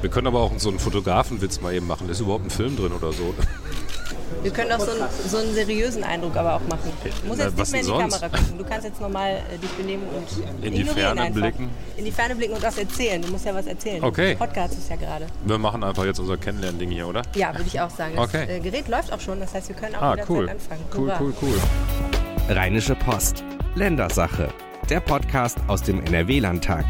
Wir können aber auch so einen Fotografenwitz mal eben machen. Ist überhaupt ein Film drin oder so? Wir können auch so einen, so einen seriösen Eindruck aber auch machen. Du musst Na, jetzt was nicht mehr in die sonst? Kamera gucken. Du kannst jetzt normal äh, dich benehmen und In die Ferne einfach. blicken? In die Ferne blicken und was erzählen. Du musst ja was erzählen. Okay. Podcast ist ja gerade. Wir machen einfach jetzt unser Kennenlernding hier, oder? Ja, würde ich auch sagen. Das Okay. äh, Gerät läuft auch schon, das heißt, wir können auch Ah, jederzeit cool. anfangen. Cool, Hurra. cool, cool. Rheinische Post. Ländersache. Der Podcast aus dem NRW-Landtag.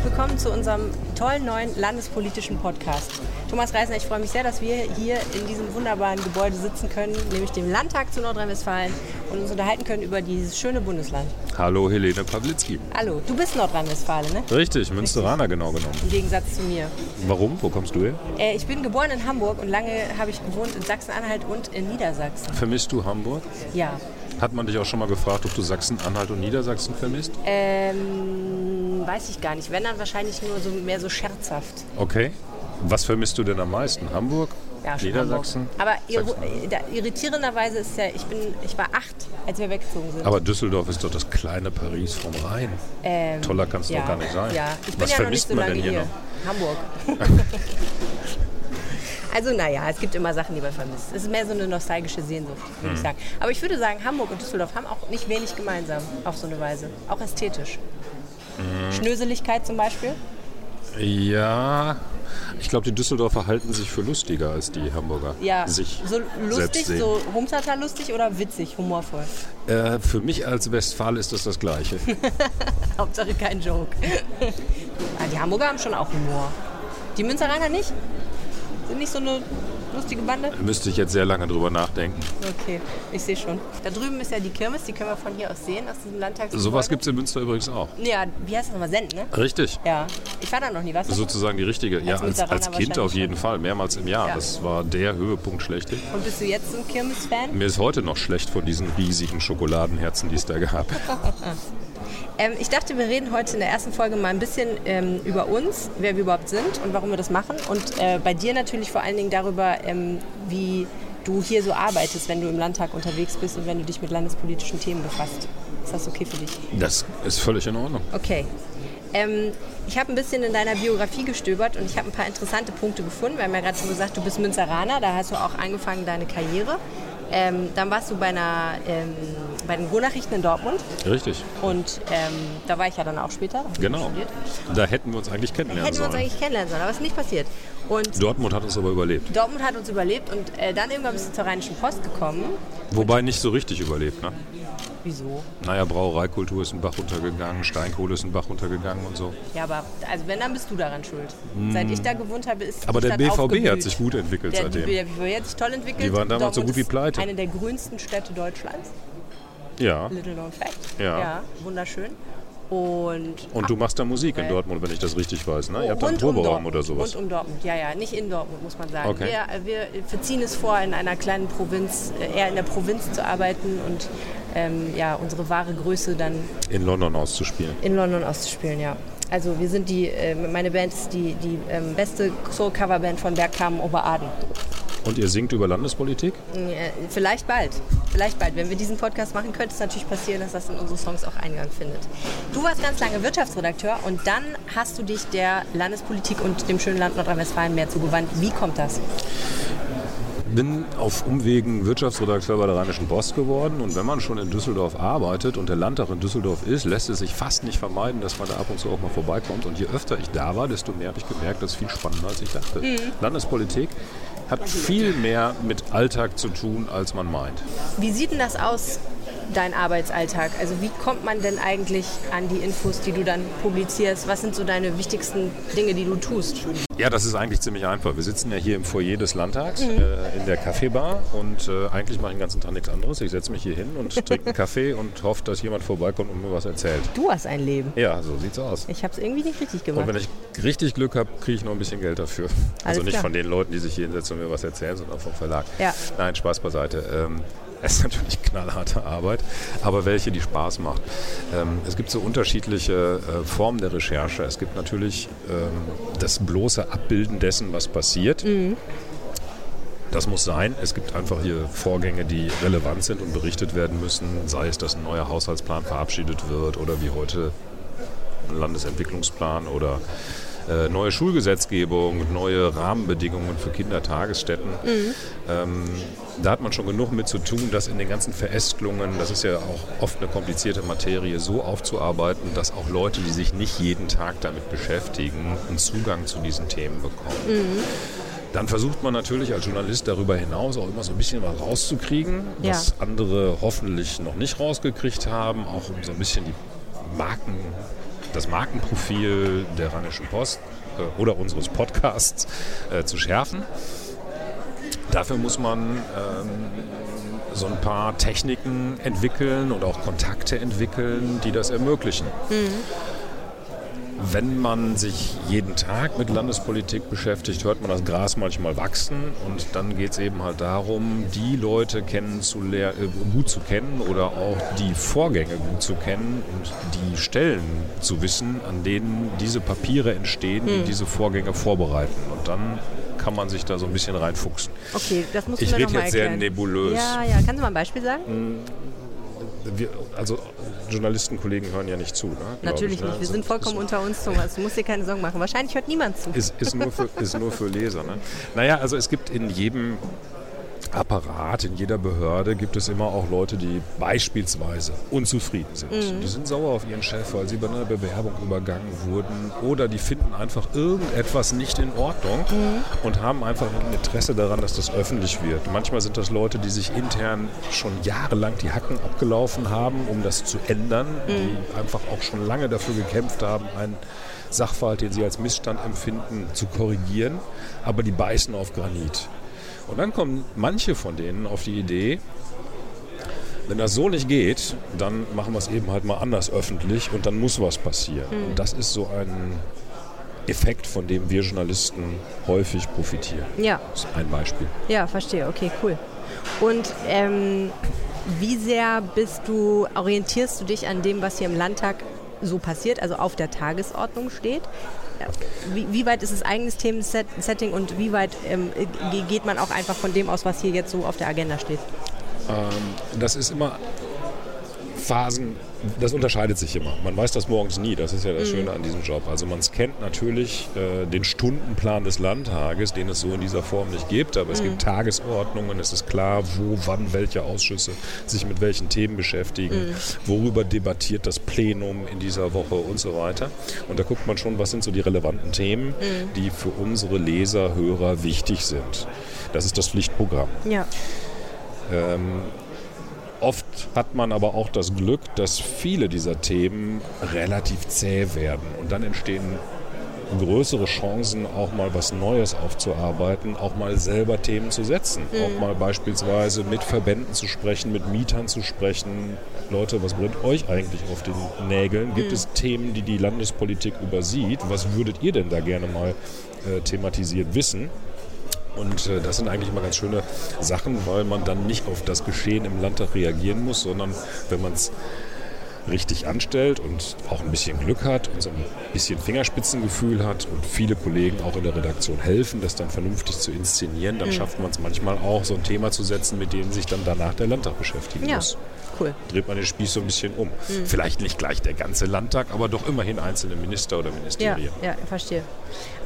Herzlich willkommen zu unserem tollen neuen landespolitischen Podcast. Thomas Reisner, ich freue mich sehr, dass wir hier in diesem wunderbaren Gebäude sitzen können, nämlich dem Landtag zu Nordrhein-Westfalen und uns unterhalten können über dieses schöne Bundesland. Hallo Helene Pawlitzki. Hallo, du bist Nordrhein-Westfale, ne? Richtig, Münsteraner genau genommen. Im Gegensatz zu mir. Warum? Wo kommst du her? Äh, ich bin geboren in Hamburg und lange habe ich gewohnt in Sachsen-Anhalt und in Niedersachsen. Vermisst du Hamburg? Ja. Hat man dich auch schon mal gefragt, ob du Sachsen-Anhalt und Niedersachsen vermisst? Ähm, weiß ich gar nicht. Wenn dann wahrscheinlich nur so mehr so scherzhaft. Okay. Was vermisst du denn am meisten? Hamburg? Ja, Niedersachsen? Hamburg. Aber irritierenderweise ist ja, ich bin, ich war acht, als wir weggezogen sind. Aber Düsseldorf ist doch das kleine Paris vom Rhein. Ähm, Toller kann es ja, doch gar nicht sein. Ja, ich bin Was ja vermisst so man denn hier hier. noch? Hamburg. also naja, es gibt immer Sachen, die man vermisst. Es ist mehr so eine nostalgische Sehnsucht, würde Hm. ich sagen. Aber ich würde sagen, Hamburg und Düsseldorf haben auch nicht wenig gemeinsam, auf so eine Weise. Auch ästhetisch. Hm. Schnöseligkeit zum Beispiel. Ja, ich glaube, die Düsseldorfer halten sich für lustiger als die Hamburger. Ja, Sich so lustig, so Humtata lustig oder witzig, humorvoll. Äh, für mich als Westfale ist das das Gleiche. Hauptsache kein Joke. Ah, die Hamburger haben schon auch Humor. Die Münzeraner nicht? Sind nicht so eine lustige Bande? Müsste ich jetzt sehr lange drüber nachdenken. Okay, ich sehe schon. Da drüben ist ja die Kirmes, die können wir von hier aus sehen, aus diesem Landtagsgebäude. Sowas gibt es in Münster übrigens auch. Ja, wie heißt das nochmal? Send, ne? Richtig. Ja. Ich war da noch nie, was? Sozusagen die richtige. Ja, als, als Kind auf jeden schon. Fall, mehrmals im Jahr. Ja. Das war der Höhepunkt schlechthin. Und bist du jetzt ein Kirmes-Fan? Mir ist heute noch schlecht von diesen riesigen Schokoladenherzen, die es da gab. Ähm, ich dachte, wir reden heute in der ersten Folge mal ein bisschen ähm, über uns, wer wir überhaupt sind und warum wir das machen. Und äh, bei dir natürlich vor allen Dingen darüber, ähm, wie du hier so arbeitest, wenn du im Landtag unterwegs bist und wenn du dich mit landespolitischen Themen befasst. Ist das okay für dich? Das ist völlig in Ordnung. Okay. Ähm, ich habe ein bisschen in deiner Biografie gestöbert und ich habe ein paar interessante Punkte gefunden. Wir haben ja gerade schon gesagt, du bist Münzeraner, da hast du auch angefangen deine Karriere. Ähm, dann warst du bei, einer, ähm, bei den Ruhrnachrichten in Dortmund Richtig. und ähm, da war ich ja dann auch später. Genau. Da hätten wir uns eigentlich kennenlernen Hätten wir uns sollen. eigentlich kennenlernen sollen, aber es ist nicht passiert. Und Dortmund hat uns aber überlebt. Dortmund hat uns überlebt und äh, dann irgendwann bist du zur Rheinischen Post gekommen. Wobei nicht so richtig überlebt. Ne? Wieso? Naja, Brauereikultur ist ein Bach runtergegangen, Steinkohle ist ein Bach runtergegangen und so. Ja, aber also wenn, dann bist du daran schuld. Seit ich da gewohnt habe, ist. Aber der BVB aufgeblüht. hat sich gut entwickelt Der, seitdem. der BVB hat sich toll entwickelt. Die waren damals so Dortmund gut wie pleite. Eine der grünsten Städte Deutschlands. Ja. Little known fact. Ja. wunderschön. Und, Und du machst da Musik in Dortmund, wenn ich das richtig weiß. Ne? Ihr habt da einen um Proberaum Dortmund, oder sowas. Rund um Dortmund, ja, ja, nicht in Dortmund, muss man sagen. Okay. Wir, wir verziehen es vor, in einer kleinen Provinz, äh, eher in der Provinz zu arbeiten und ähm, ja, unsere wahre Größe dann In London auszuspielen. in London auszuspielen, ja. Also wir sind die, äh, meine Band ist die, die ähm, beste Soul-Cover-Band von Bergkamen Oberaden. Und ihr singt über Landespolitik? Vielleicht bald. Vielleicht bald. Wenn wir diesen Podcast machen, könnte es natürlich passieren, dass das in unsere Songs auch Eingang findet. Du warst ganz lange Wirtschaftsredakteur und dann hast du dich der Landespolitik und dem schönen Land Nordrhein-Westfalen mehr zugewandt. Wie kommt das? bin auf Umwegen Wirtschaftsredakteur bei der Rheinischen Post geworden und wenn man schon in Düsseldorf arbeitet und der Landtag in Düsseldorf ist, lässt es sich fast nicht vermeiden, dass man da ab und zu auch mal vorbeikommt. Und je öfter ich da war, desto mehr habe ich gemerkt, das ist viel spannender, als ich dachte. Landespolitik hat viel mehr mit Alltag zu tun, als man meint. Wie sieht denn das aus, dein Arbeitsalltag? Also wie kommt man denn eigentlich an die Infos, die du dann publizierst? Was sind so deine wichtigsten Dinge, die du tust? Ja, das ist eigentlich ziemlich einfach. Wir sitzen ja hier im Foyer des Landtags äh, in der Kaffeebar und äh, eigentlich mache ich den ganzen Tag nichts anderes. Ich setze mich hier hin und trinke einen Kaffee und hoffe, dass jemand vorbeikommt und mir was erzählt. Du hast ein Leben. Ja, so sieht's aus. Ich habe es irgendwie nicht richtig Und gemacht. wenn ich richtig Glück habe, kriege ich noch ein bisschen Geld dafür. also nicht klar. von den Leuten, die sich hier hinsetzen und mir was erzählen, sondern vom Verlag. Ja. Nein, Spaß beiseite. Ähm, es ist natürlich knallharte Arbeit, aber welche, die Spaß macht. Ähm, es gibt so unterschiedliche äh, Formen der Recherche. Es gibt natürlich ähm, das bloße Abbilden dessen, was passiert. Das muss sein. Es gibt einfach hier Vorgänge, die relevant sind und berichtet werden müssen. Sei es, dass ein neuer Haushaltsplan verabschiedet wird oder wie heute einen Landesentwicklungsplan oder äh, neue Schulgesetzgebung, neue Rahmenbedingungen für Kindertagesstätten. Mhm. Ähm, da hat man schon genug mit zu tun, das in den ganzen Verästelungen, das ist ja auch oft eine komplizierte Materie, so aufzuarbeiten, dass auch Leute, die sich nicht jeden Tag damit beschäftigen, einen Zugang zu diesen Themen bekommen. Mhm. Dann versucht man natürlich als Journalist darüber hinaus auch immer so ein bisschen was rauszukriegen, ja. was andere hoffentlich noch nicht rausgekriegt haben, auch um so ein bisschen die Marken das Markenprofil der Rheinischen Post äh, oder unseres Podcasts äh, zu schärfen. Dafür muss man ähm, so ein paar Techniken entwickeln und auch Kontakte entwickeln, die das ermöglichen. Mhm wenn man sich jeden Tag mit Landespolitik beschäftigt, hört man das Gras manchmal wachsen und dann geht es eben halt darum, die Leute äh, gut zu kennen oder auch die Vorgänge gut zu kennen und die Stellen zu wissen, an denen diese Papiere entstehen, die hm. diese Vorgänge vorbereiten. Und dann kann man sich da so ein bisschen reinfuchsen. Okay, das muss ich mir rede jetzt erklären. sehr nebulös. Ja, ja. Kannst du mal ein Beispiel sagen? Wir, also Journalistenkollegen hören ja nicht zu. Ne, Natürlich ich, ne? nicht. Wir sind vollkommen unter uns, Thomas. Du musst dir keine Sorgen machen. Wahrscheinlich hört niemand zu. Ist, ist, nur, für, ist nur für Leser. Ne? Naja, also es gibt in jedem Apparat, in jeder Behörde gibt es immer auch Leute, die beispielsweise unzufrieden sind. Mhm. Die sind sauer auf ihren Chef, weil sie bei einer Bewerbung übergangen wurden oder die finden einfach irgendetwas nicht in Ordnung mhm. und haben einfach ein Interesse daran, dass das öffentlich wird. Manchmal sind das Leute, die sich intern schon jahrelang die Hacken abgelaufen haben, um das zu ändern, mhm. die einfach auch schon lange dafür gekämpft haben, einen Sachverhalt, den sie als Missstand empfinden, zu korrigieren, aber die beißen auf Granit. Und dann kommen manche von denen auf die Idee, wenn das so nicht geht, dann machen wir es eben halt mal anders öffentlich und dann muss was passieren. Mhm. Und das ist so ein Effekt, von dem wir Journalisten häufig profitieren. Ja. Das ist ein Beispiel. Ja, verstehe. Okay, cool. Und ähm, wie sehr bist du, orientierst du dich an dem, was hier im Landtag so passiert, also auf der Tagesordnung steht? Wie, wie, weit ist es eigenes Themensetting und wie weit ähm, geht man auch einfach von dem aus, was hier jetzt so auf der Agenda steht? Ähm, das ist immer Phasen, das unterscheidet sich immer. Man weiß das morgens nie, das ist ja das mhm. Schöne an diesem Job. Also man scannt natürlich äh, den Stundenplan des Landtages, den es so in dieser Form nicht gibt, aber es mhm. gibt Tagesordnungen, es ist klar, wo, wann welche Ausschüsse sich mit welchen Themen beschäftigen, mhm. worüber debattiert das Plenum in dieser Woche und so weiter. Und da guckt man schon, was sind so die relevanten Themen, mhm. die für unsere Leser, Hörer wichtig sind. Das ist das Pflichtprogramm. Ja. Ähm, Oft hat man aber auch das Glück, dass viele dieser Themen relativ zäh werden und dann entstehen größere Chancen, auch mal was Neues aufzuarbeiten, auch mal selber Themen zu setzen, mhm. auch mal beispielsweise mit Verbänden zu sprechen, mit Mietern zu sprechen. Leute, was brennt euch eigentlich auf den Nägeln? Gibt mhm. es Themen, die die Landespolitik übersieht? Was würdet ihr denn da gerne mal äh, thematisiert wissen? Und äh, das sind eigentlich immer ganz schöne Sachen, weil man dann nicht auf das Geschehen im Landtag reagieren muss, sondern wenn man es richtig anstellt und auch ein bisschen Glück hat und so ein bisschen Fingerspitzengefühl hat und viele Kollegen auch in der Redaktion helfen, das dann vernünftig zu inszenieren, dann mhm. schafft man es manchmal auch, so ein Thema zu setzen, mit dem sich dann danach der Landtag beschäftigen ja. muss. Cool. Dreht man den Spieß so ein bisschen um. Mhm. Vielleicht nicht gleich der ganze Landtag, aber doch immerhin einzelne Minister oder Ministerien. Ja, ja verstehe.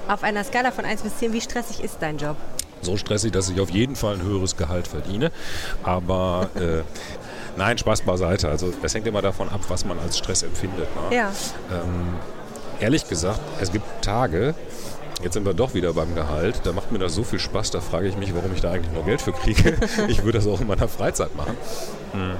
Auf einer Skala von 1 bis 10, wie stressig ist dein Job? So stressig, dass ich auf jeden Fall ein höheres Gehalt verdiene. Aber äh, nein, Spaß beiseite. Also das hängt immer davon ab, was man als Stress empfindet. Ne? Ja. Ähm, ehrlich gesagt, es gibt Tage, Jetzt sind wir doch wieder beim Gehalt. Da macht mir das so viel Spaß, da frage ich mich, warum ich da eigentlich noch Geld für kriege. Ich würde das auch in meiner Freizeit machen. Hm.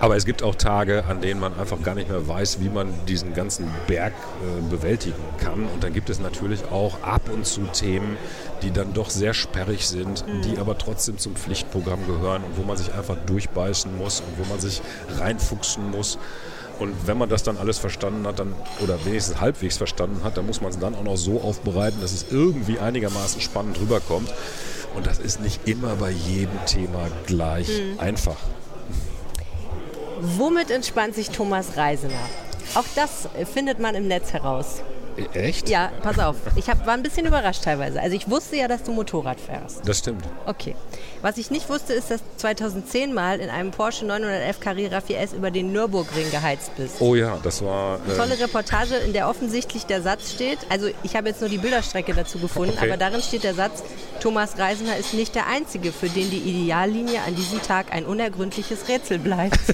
Aber es gibt auch Tage, an denen man einfach gar nicht mehr weiß, wie man diesen ganzen Berg äh, bewältigen kann. Und dann gibt es natürlich auch ab und zu Themen, die dann doch sehr sperrig sind, mhm. die aber trotzdem zum Pflichtprogramm gehören und wo man sich einfach durchbeißen muss und wo man sich reinfuchsen muss. Und wenn man das dann alles verstanden hat, dann, oder wenigstens halbwegs verstanden hat, dann muss man es dann auch noch so aufbereiten, dass es irgendwie einigermaßen spannend rüberkommt. Und das ist nicht immer bei jedem Thema gleich mhm. einfach. Womit entspannt sich Thomas Reisener? Auch das findet man im Netz heraus. Echt? Ja, pass auf. Ich hab, war ein bisschen überrascht teilweise. Also ich wusste ja, dass du Motorrad fährst. Das stimmt. Okay. Was ich nicht wusste, ist, dass du 2010 mal in einem Porsche 911 Carrera 4S über den Nürburgring geheizt bist. Oh ja, das war. Äh, Tolle Reportage, in der offensichtlich der Satz steht, also ich habe jetzt nur die Bilderstrecke dazu gefunden, Okay. aber darin steht der Satz, Thomas Reisender ist nicht der Einzige, für den die Ideallinie an diesem Tag ein unergründliches Rätsel bleibt.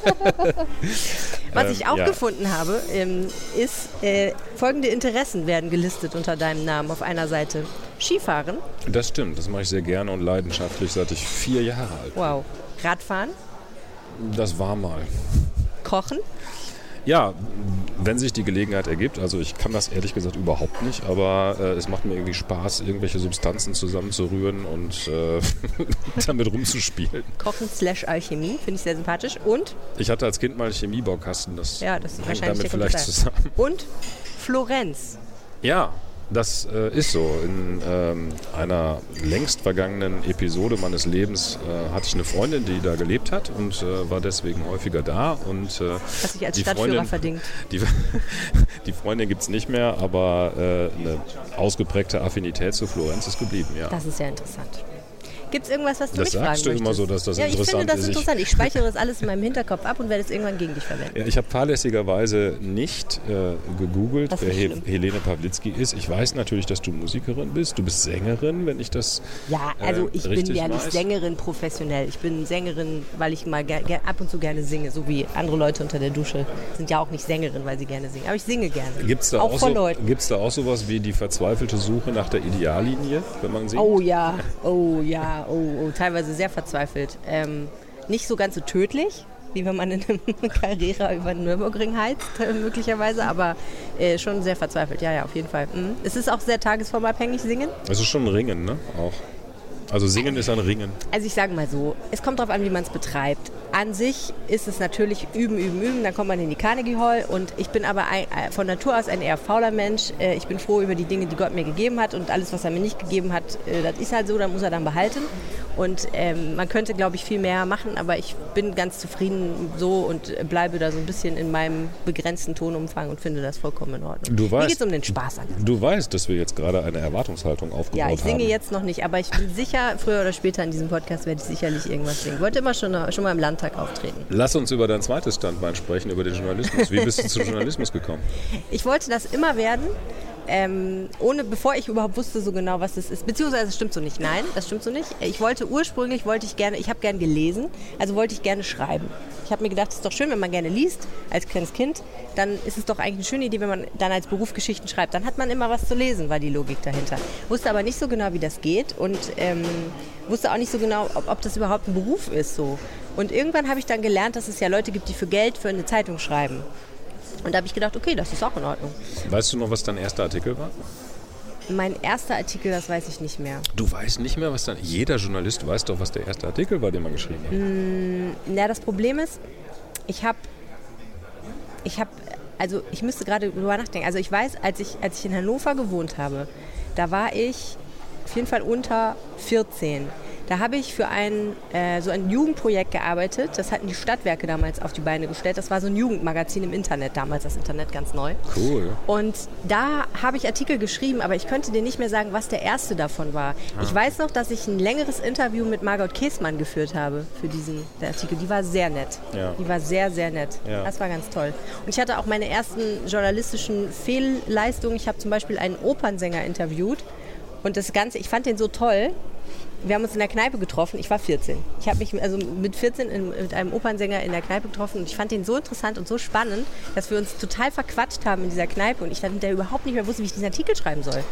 Was Ähm, ich auch ja. gefunden habe, ähm, ist, äh, folgende Interessen werden gelistet unter deinem Namen auf einer Seite. Skifahren, das stimmt. Das mache ich sehr gerne und leidenschaftlich, seit ich vier Jahre alt bin. wow. Radfahren, Das war mal. Kochen, Ja, wenn sich die Gelegenheit ergibt. Also ich kann das ehrlich gesagt überhaupt nicht, aber äh, es macht mir irgendwie Spaß, irgendwelche Substanzen zusammenzurühren und äh, damit rumzuspielen. Kochen slash Alchemie, finde ich sehr sympathisch. Und, Ich hatte als Kind mal einen Chemiebaukasten, das ja, das wahrscheinlich damit vielleicht zusammen. Und Florenz. Ja, das äh, ist so. In ähm, einer längst vergangenen Episode meines Lebens äh, hatte ich eine Freundin, die da gelebt hat und äh, war deswegen häufiger da. Und, äh, Was sich als die Stadtführer Freundin- verdingt. Die, die Freundin gibt es nicht mehr, aber äh, eine ausgeprägte Affinität zu Florenz ist geblieben, ja. Das ist ja interessant. Gibt es irgendwas, was du Das mich sagst fragen du immer möchtest? so, dass das ja, ich interessant finde das ist. Ich- interessant. Ich speichere das alles in meinem Hinterkopf ab und werde es irgendwann gegen dich verwenden. Ja, ich habe fahrlässigerweise nicht äh, gegoogelt, Das wer He schlimm. Helene Pawlitzki ist. Ich weiß natürlich, dass du Musikerin bist. Du bist Sängerin, wenn ich das. Ja, also äh, ich bin richtig ja nicht. Sängerin professionell. Ich bin Sängerin, weil ich mal ab und zu gerne singe, so wie andere Leute unter der Dusche sind ja auch nicht Sängerin, weil sie gerne singen. Aber ich singe gerne. Gibt es da, auch auch so, gibt's da auch sowas wie die verzweifelte Suche nach der Ideallinie, wenn man singt? Oh ja, oh ja, oh, oh teilweise sehr verzweifelt. Ähm, nicht so ganz so tödlich, wie wenn man in einem Carrera über den Nürburgring heizt, äh, möglicherweise, aber äh, schon sehr verzweifelt. Ja, ja, auf jeden Fall. Mhm. Es ist auch sehr tagesformabhängig, singen. Das ist schon ein Ringen, ne? Auch. Also singen ist ein Ringen. Also ich sage mal so, es kommt darauf an, wie man es betreibt. An sich ist es natürlich üben, üben, üben, dann kommt man in die Carnegie Hall und ich bin aber ein, äh, von Natur aus ein eher fauler Mensch. Äh, Ich bin froh über die Dinge, die Gott mir gegeben hat und alles, was er mir nicht gegeben hat, äh, das ist halt so, dann muss er dann behalten. Und ähm, man könnte, glaube ich, viel mehr machen, aber ich bin ganz zufrieden so und bleibe da so ein bisschen in meinem begrenzten Tonumfang und finde das vollkommen in Ordnung. Du Mir weißt- geht es um den Spaß an. Du weißt, dass wir jetzt gerade eine Erwartungshaltung aufgebaut Ja, ich singe haben. jetzt noch nicht, aber ich bin sicher, früher oder später in diesem Podcast werde ich sicherlich irgendwas singen. Ich wollte immer schon, schon mal im Landtag auftreten. Lass uns über dein zweites Standbein sprechen, über den Journalismus. Wie bist du zum Journalismus gekommen? Ich wollte das immer werden, ähm, ohne, bevor ich überhaupt wusste so genau, was das ist. Beziehungsweise es stimmt so nicht. Nein, das stimmt so nicht. Ich wollte ursprünglich, wollte ich gerne, ich habe gerne gelesen, also wollte ich gerne schreiben. Ich habe mir gedacht, es ist doch schön, wenn man gerne liest, als kleines Kind, dann ist es doch eigentlich eine schöne Idee, wenn man dann als Beruf Geschichten schreibt. Dann hat man immer was zu lesen, war die Logik dahinter. Wusste aber nicht so genau, wie das geht und ähm, wusste auch nicht so genau, ob, ob das überhaupt ein Beruf ist so. Und irgendwann habe ich dann gelernt, dass es ja Leute gibt, die für Geld für eine Zeitung schreiben. Und da habe ich gedacht, okay, das ist auch in Ordnung. Weißt du noch, was dein erster Artikel war? Mein erster Artikel, das weiß ich nicht mehr. Du weißt nicht mehr, was dein. Jeder Journalist weiß doch, was der erste Artikel war, den man geschrieben hat. Na, das Problem ist, ich habe, ich habe, also ich müsste gerade drüber nachdenken. Also ich weiß, als ich, als ich in Hannover gewohnt habe, da war ich auf jeden Fall unter 14. Da habe ich für ein, äh, so ein Jugendprojekt gearbeitet. Das hatten die Stadtwerke damals auf die Beine gestellt. Das war so ein Jugendmagazin im Internet, damals das Internet ganz neu. Cool. Und da habe ich Artikel geschrieben, aber ich könnte dir nicht mehr sagen, was der erste davon war. Ich weiß noch, dass ich ein längeres Interview mit Margot Käßmann geführt habe für diesen Artikel. Die war sehr nett. Ja. Die war sehr, sehr nett. Ja. Das war ganz toll. Und ich hatte auch meine ersten journalistischen Fehlleistungen. Ich habe zum Beispiel einen Opernsänger interviewt. Und das Ganze, ich fand den so toll. Wir haben uns in der Kneipe getroffen. Ich war 14. Ich habe mich also mit 14 in, mit einem Opernsänger in der Kneipe getroffen und ich fand den so interessant und so spannend, dass wir uns total verquatscht haben in dieser Kneipe und ich dann hinterher überhaupt nicht mehr wusste, wie ich diesen Artikel schreiben soll.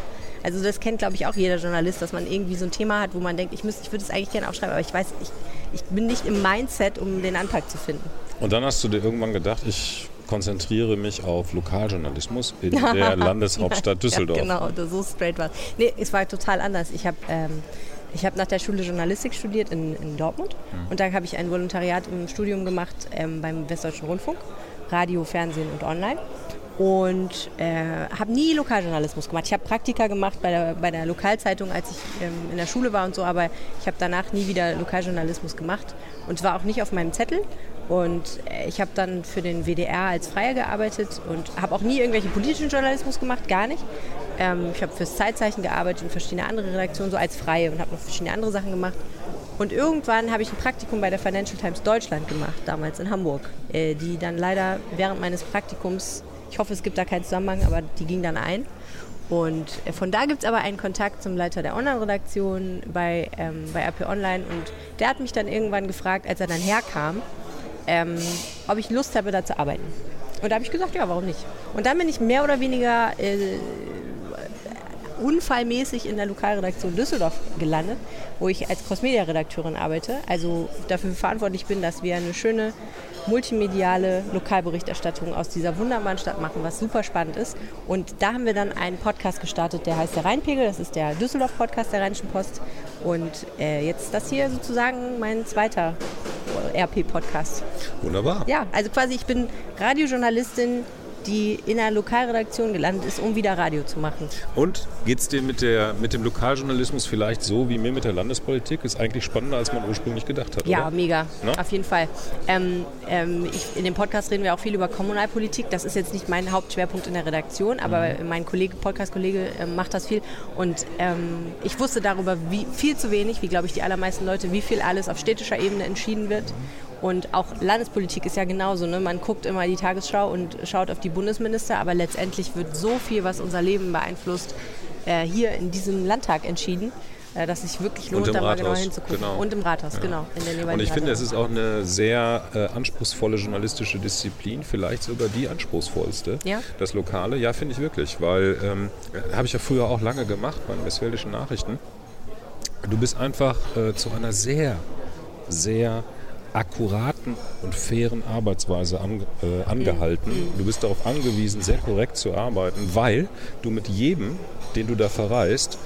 Also das kennt, glaube ich, auch jeder Journalist, dass man irgendwie so ein Thema hat, wo man denkt, ich, ich würde es eigentlich gerne aufschreiben, aber ich weiß, ich, ich bin nicht im Mindset, um den Anpack zu finden. Und dann hast du dir irgendwann gedacht, ich konzentriere mich auf Lokaljournalismus in der Landeshauptstadt Düsseldorf. Ja, genau, so straight war Nee, es war total anders. Ich habe ähm, ich hab nach der Schule Journalistik studiert in, in Dortmund Mhm. und dann habe ich ein Volontariat im Studium gemacht ähm, beim Westdeutschen Rundfunk, Radio, Fernsehen und Online. Und äh, habe nie Lokaljournalismus gemacht. Ich habe Praktika gemacht bei der, bei der Lokalzeitung, als ich ähm, in der Schule war und so, aber ich habe danach nie wieder Lokaljournalismus gemacht und war auch nicht auf meinem Zettel. Und äh, ich habe dann für den WDR als Freier gearbeitet und habe auch nie irgendwelchen politischen Journalismus gemacht, gar nicht. Ähm, ich habe fürs Zeitzeichen gearbeitet und verschiedene andere Redaktionen, so als Freie und habe noch verschiedene andere Sachen gemacht. Und irgendwann habe ich ein Praktikum bei der Financial Times Deutschland gemacht, damals in Hamburg, äh, die dann leider während meines Praktikums, ich hoffe, es gibt da keinen Zusammenhang, aber die ging dann ein. Und äh, von da gibt es aber einen Kontakt zum Leiter der Online-Redaktion bei, ähm, bei RP Online und der hat mich dann irgendwann gefragt, als er dann herkam, ähm, ob ich Lust habe, da zu arbeiten. Und da habe ich gesagt, ja, warum nicht? Und dann bin ich mehr oder weniger äh, unfallmäßig in der Lokalredaktion Düsseldorf gelandet, wo ich als Crossmedia-Redakteurin arbeite. Also dafür verantwortlich bin, dass wir eine schöne multimediale Lokalberichterstattung aus dieser wunderbaren Stadt machen, was super spannend ist. Und da haben wir dann einen Podcast gestartet, der heißt der Rheinpegel. Das ist der Düsseldorf-Podcast der Rheinischen Post. Und äh, jetzt das hier sozusagen mein zweiter RP-Podcast. Wunderbar. Ja, also quasi ich bin Radiojournalistin die in einer Lokalredaktion gelandet ist, um wieder Radio zu machen. Und geht es dir mit, der, mit dem Lokaljournalismus vielleicht so wie mir mit der Landespolitik? Ist eigentlich spannender, als man ursprünglich gedacht hat. Ja, oder? mega. Na? Auf jeden Fall. Ähm, ähm, ich, in dem Podcast reden wir auch viel über Kommunalpolitik. Das ist jetzt nicht mein Hauptschwerpunkt in der Redaktion, aber mhm. mein Kollege, Podcast-Kollege äh, macht das viel. Und ähm, ich wusste darüber wie, viel zu wenig, wie glaube ich die allermeisten Leute, wie viel alles auf städtischer Ebene entschieden wird. Und auch Landespolitik ist ja genauso. Ne? Man guckt immer die Tagesschau und schaut auf die Bundesminister, aber letztendlich wird so viel, was unser Leben beeinflusst, äh, hier in diesem Landtag entschieden äh, dass sich wirklich lohnt, da mal genau hinzugucken. Genau. Und im Rathaus, ja. genau. und ich finde, es ist auch eine sehr äh, anspruchsvolle journalistische Disziplin, vielleicht sogar die anspruchsvollste. Ja? Das Lokale, ja, finde ich wirklich, weil ähm, habe ich ja früher auch lange gemacht bei den Westfälischen Nachrichten. Du bist einfach äh, zu einer sehr, sehr akkuraten und fairen Arbeitsweise an, äh, angehalten. Du bist darauf angewiesen, sehr korrekt zu arbeiten, weil du mit jedem, den du da verreist,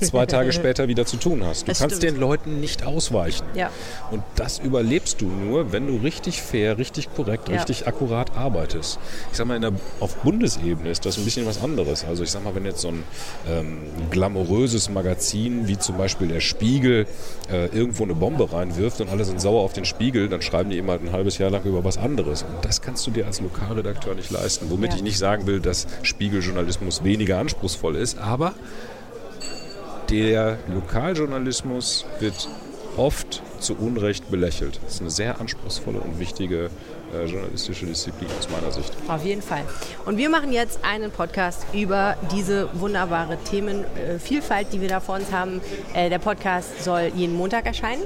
zwei Tage später wieder zu tun hast. Du das kannst stimmt. den Leuten nicht ausweichen. Ja. Und das überlebst du nur, wenn du richtig fair, richtig korrekt, ja. richtig akkurat arbeitest. Ich sag mal, der, auf Bundesebene ist das ein bisschen was anderes. Also ich sag mal, wenn jetzt so ein ähm, glamouröses Magazin wie zum Beispiel der Spiegel äh, irgendwo eine Bombe reinwirft und alle sind sauer auf den Spiegel, dann schreiben die immer ein halbes Jahr lang über was anderes. Und das kannst du dir als Lokalredakteur nicht leisten. Womit ja. ich nicht sagen will, dass Spiegeljournalismus weniger anspruchsvoll ist, aber der Lokaljournalismus wird oft zu Unrecht belächelt. Das ist eine sehr anspruchsvolle und wichtige äh, journalistische Disziplin aus meiner Sicht. Auf jeden Fall. Und wir machen jetzt einen Podcast über diese wunderbare Themenvielfalt, die wir da vor uns haben. Äh, der Podcast soll jeden Montag erscheinen.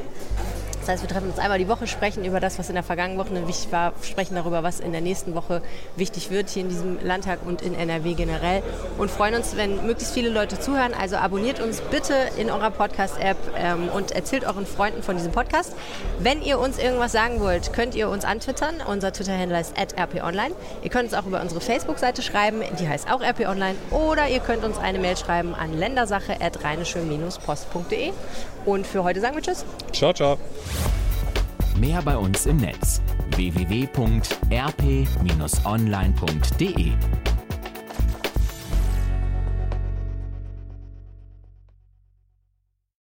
Das heißt, wir treffen uns einmal die Woche, sprechen über das, was in der vergangenen Woche wichtig war, sprechen darüber, was in der nächsten Woche wichtig wird hier in diesem Landtag und in NRW generell und freuen uns, wenn möglichst viele Leute zuhören. Also abonniert uns bitte in eurer Podcast-App ähm, und erzählt euren Freunden von diesem Podcast. Wenn ihr uns irgendwas sagen wollt, könnt ihr uns antwittern. Unser Twitter-Handler ist rponline. Ihr könnt uns auch über unsere Facebook-Seite schreiben, die heißt auch rponline. Oder ihr könnt uns eine Mail schreiben an ländersache.rheinische-post.de. Und für heute sagen wir Tschüss. Ciao, ciao. Mehr bei uns im Netz www.rp-online.de